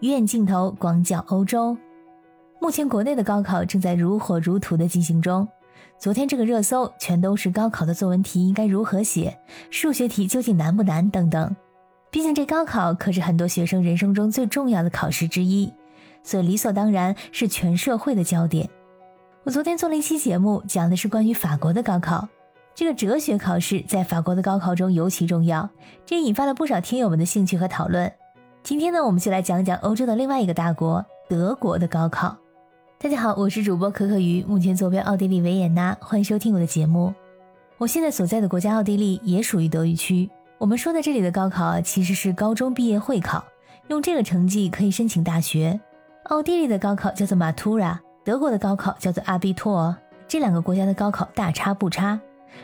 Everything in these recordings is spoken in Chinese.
鱼眼镜头广角欧洲。目前国内的高考正在如火如荼的进行中。昨天这个热搜全都是高考的作文题应该如何写，数学题究竟难不难等等。毕竟这高考可是很多学生人生中最重要的考试之一，所以理所当然是全社会的焦点。我昨天做了一期节目，讲的是关于法国的高考。这个哲学考试在法国的高考中尤其重要，这引发了不少听友们的兴趣和讨论。今天呢，我们就来讲讲欧洲的另外一个大国德国的高考。大家好，我是主播可可鱼，目前坐标奥地利维也纳，欢迎收听我的节目。我现在所在的国家奥地利也属于德语区。我们说的这里的高考其实是高中毕业会考，用这个成绩可以申请大学。奥地利的高考叫做 Matura，德国的高考叫做 Abitur。这两个国家的高考大差不差，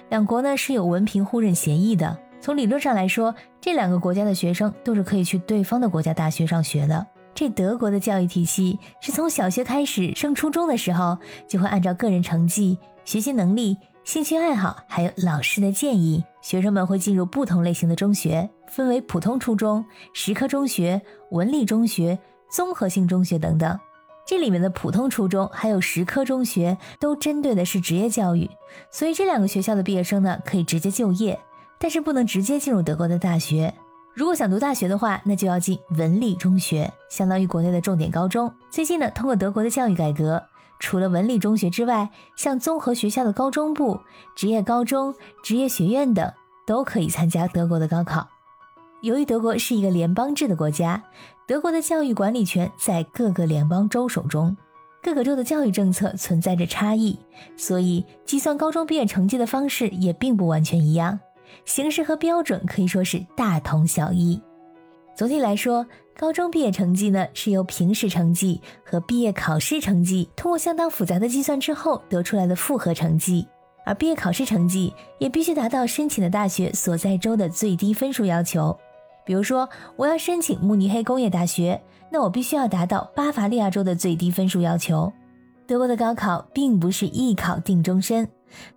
两国呢是有文凭互认协议的。从理论上来说，这两个国家的学生都是可以去对方的国家大学上学的。这德国的教育体系是从小学开始，升初中的时候就会按照个人成绩、学习能力、兴趣爱好，还有老师的建议，学生们会进入不同类型的中学，分为普通初中、实科中学、文理中学、综合性中学等等。这里面的普通初中还有实科中学都针对的是职业教育，所以这两个学校的毕业生呢可以直接就业，但是不能直接进入德国的大学。如果想读大学的话，那就要进文理中学，相当于国内的重点高中。最近呢，通过德国的教育改革，除了文理中学之外，像综合学校的高中部、职业高中、职业学院等都可以参加德国的高考。由于德国是一个联邦制的国家，德国的教育管理权在各个联邦州手中，各个州的教育政策存在着差异，所以计算高中毕业成绩的方式也并不完全一样。形式和标准可以说是大同小异。总体来说，高中毕业成绩呢是由平时成绩和毕业考试成绩通过相当复杂的计算之后得出来的复合成绩，而毕业考试成绩也必须达到申请的大学所在州的最低分数要求。比如说，我要申请慕尼黑工业大学，那我必须要达到巴伐利亚州的最低分数要求。德国的高考并不是一考定终身。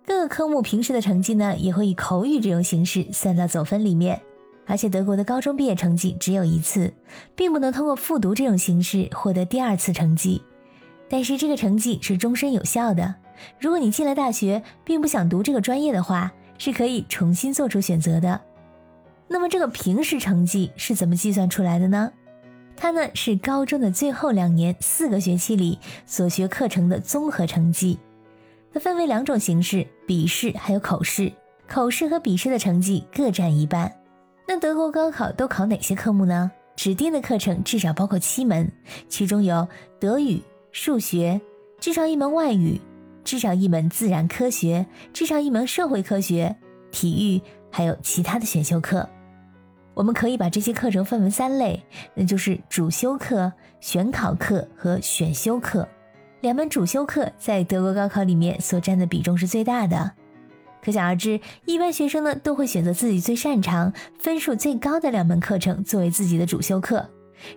各个科目平时的成绩呢，也会以口语这种形式算到总分里面。而且德国的高中毕业成绩只有一次，并不能通过复读这种形式获得第二次成绩。但是这个成绩是终身有效的。如果你进了大学，并不想读这个专业的话，是可以重新做出选择的。那么这个平时成绩是怎么计算出来的呢？它呢是高中的最后两年四个学期里所学课程的综合成绩。它分为两种形式：笔试还有口试。口试和笔试的成绩各占一半。那德国高考都考哪些科目呢？指定的课程至少包括七门，其中有德语、数学，至少一门外语，至少一门自然科学，至少一门社会科学，体育，还有其他的选修课。我们可以把这些课程分为三类，那就是主修课、选考课和选修课。两门主修课在德国高考里面所占的比重是最大的，可想而知，一般学生呢都会选择自己最擅长、分数最高的两门课程作为自己的主修课，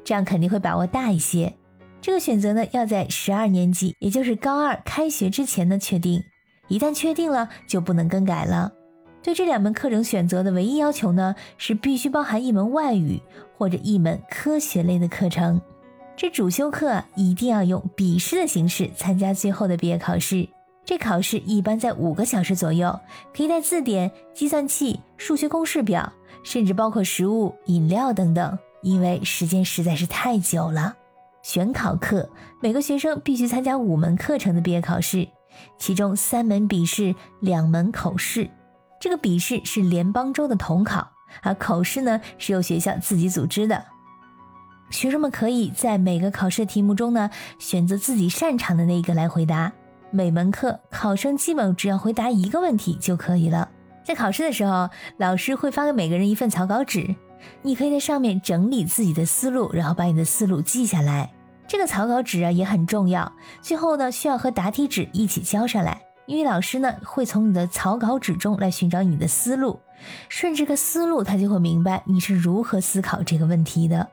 这样肯定会把握大一些。这个选择呢要在十二年级，也就是高二开学之前呢确定，一旦确定了就不能更改了。对这两门课程选择的唯一要求呢是必须包含一门外语或者一门科学类的课程。这主修课一定要用笔试的形式参加最后的毕业考试。这考试一般在五个小时左右，可以带字典、计算器、数学公式表，甚至包括食物、饮料等等。因为时间实在是太久了。选考课每个学生必须参加五门课程的毕业考试，其中三门笔试，两门口试。这个笔试是联邦州的统考，而口试呢是由学校自己组织的。学生们可以在每个考试题目中呢，选择自己擅长的那一个来回答。每门课考生基本只要回答一个问题就可以了。在考试的时候，老师会发给每个人一份草稿纸，你可以在上面整理自己的思路，然后把你的思路记下来。这个草稿纸啊也很重要，最后呢需要和答题纸一起交上来，因为老师呢会从你的草稿纸中来寻找你的思路，顺着这个思路，他就会明白你是如何思考这个问题的。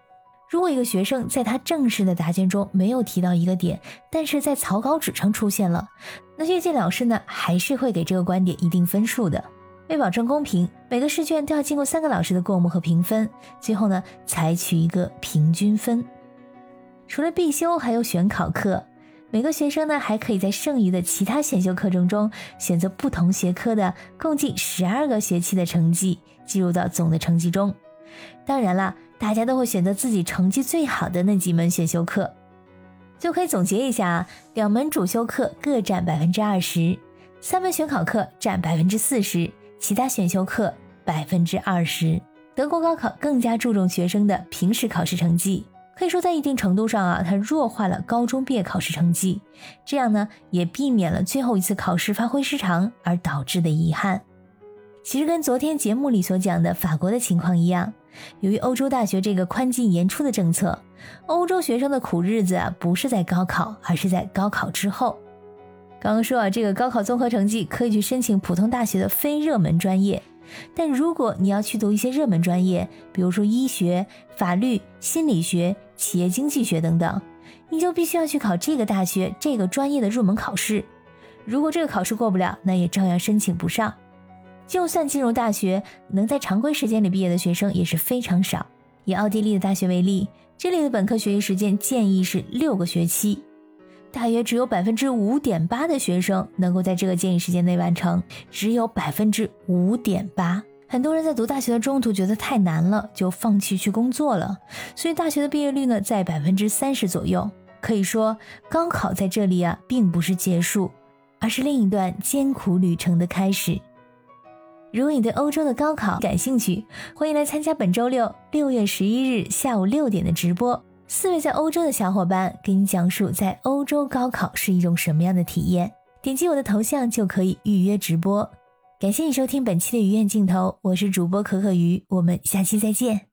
如果一个学生在他正式的答卷中没有提到一个点，但是在草稿纸上出现了，那阅卷老师呢还是会给这个观点一定分数的。为保证公平，每个试卷都要经过三个老师的过目和评分，最后呢采取一个平均分。除了必修，还有选考课。每个学生呢，还可以在剩余的其他选修课程中选择不同学科的共计十二个学期的成绩，计入到总的成绩中。当然了，大家都会选择自己成绩最好的那几门选修课。就可以总结一下啊，两门主修课各占百分之二十，三门选考课占百分之四十，其他选修课百分之二十。德国高考更加注重学生的平时考试成绩。可以说，在一定程度上啊，它弱化了高中毕业考试成绩，这样呢，也避免了最后一次考试发挥失常而导致的遗憾。其实跟昨天节目里所讲的法国的情况一样，由于欧洲大学这个宽进严出的政策，欧洲学生的苦日子啊，不是在高考，而是在高考之后。刚刚说啊，这个高考综合成绩可以去申请普通大学的非热门专业。但如果你要去读一些热门专业，比如说医学、法律、心理学、企业经济学等等，你就必须要去考这个大学这个专业的入门考试。如果这个考试过不了，那也照样申请不上。就算进入大学，能在常规时间里毕业的学生也是非常少。以奥地利的大学为例，这里的本科学习时间建议是六个学期。大约只有百分之五点八的学生能够在这个建议时间内完成，只有百分之五点八。很多人在读大学的中途觉得太难了，就放弃去工作了。所以大学的毕业率呢，在百分之三十左右。可以说，高考在这里啊，并不是结束，而是另一段艰苦旅程的开始。如果你对欧洲的高考感兴趣，欢迎来参加本周六六月十一日下午六点的直播。四位在欧洲的小伙伴给你讲述在欧洲高考是一种什么样的体验。点击我的头像就可以预约直播。感谢你收听本期的鱼眼镜头，我是主播可可鱼，我们下期再见。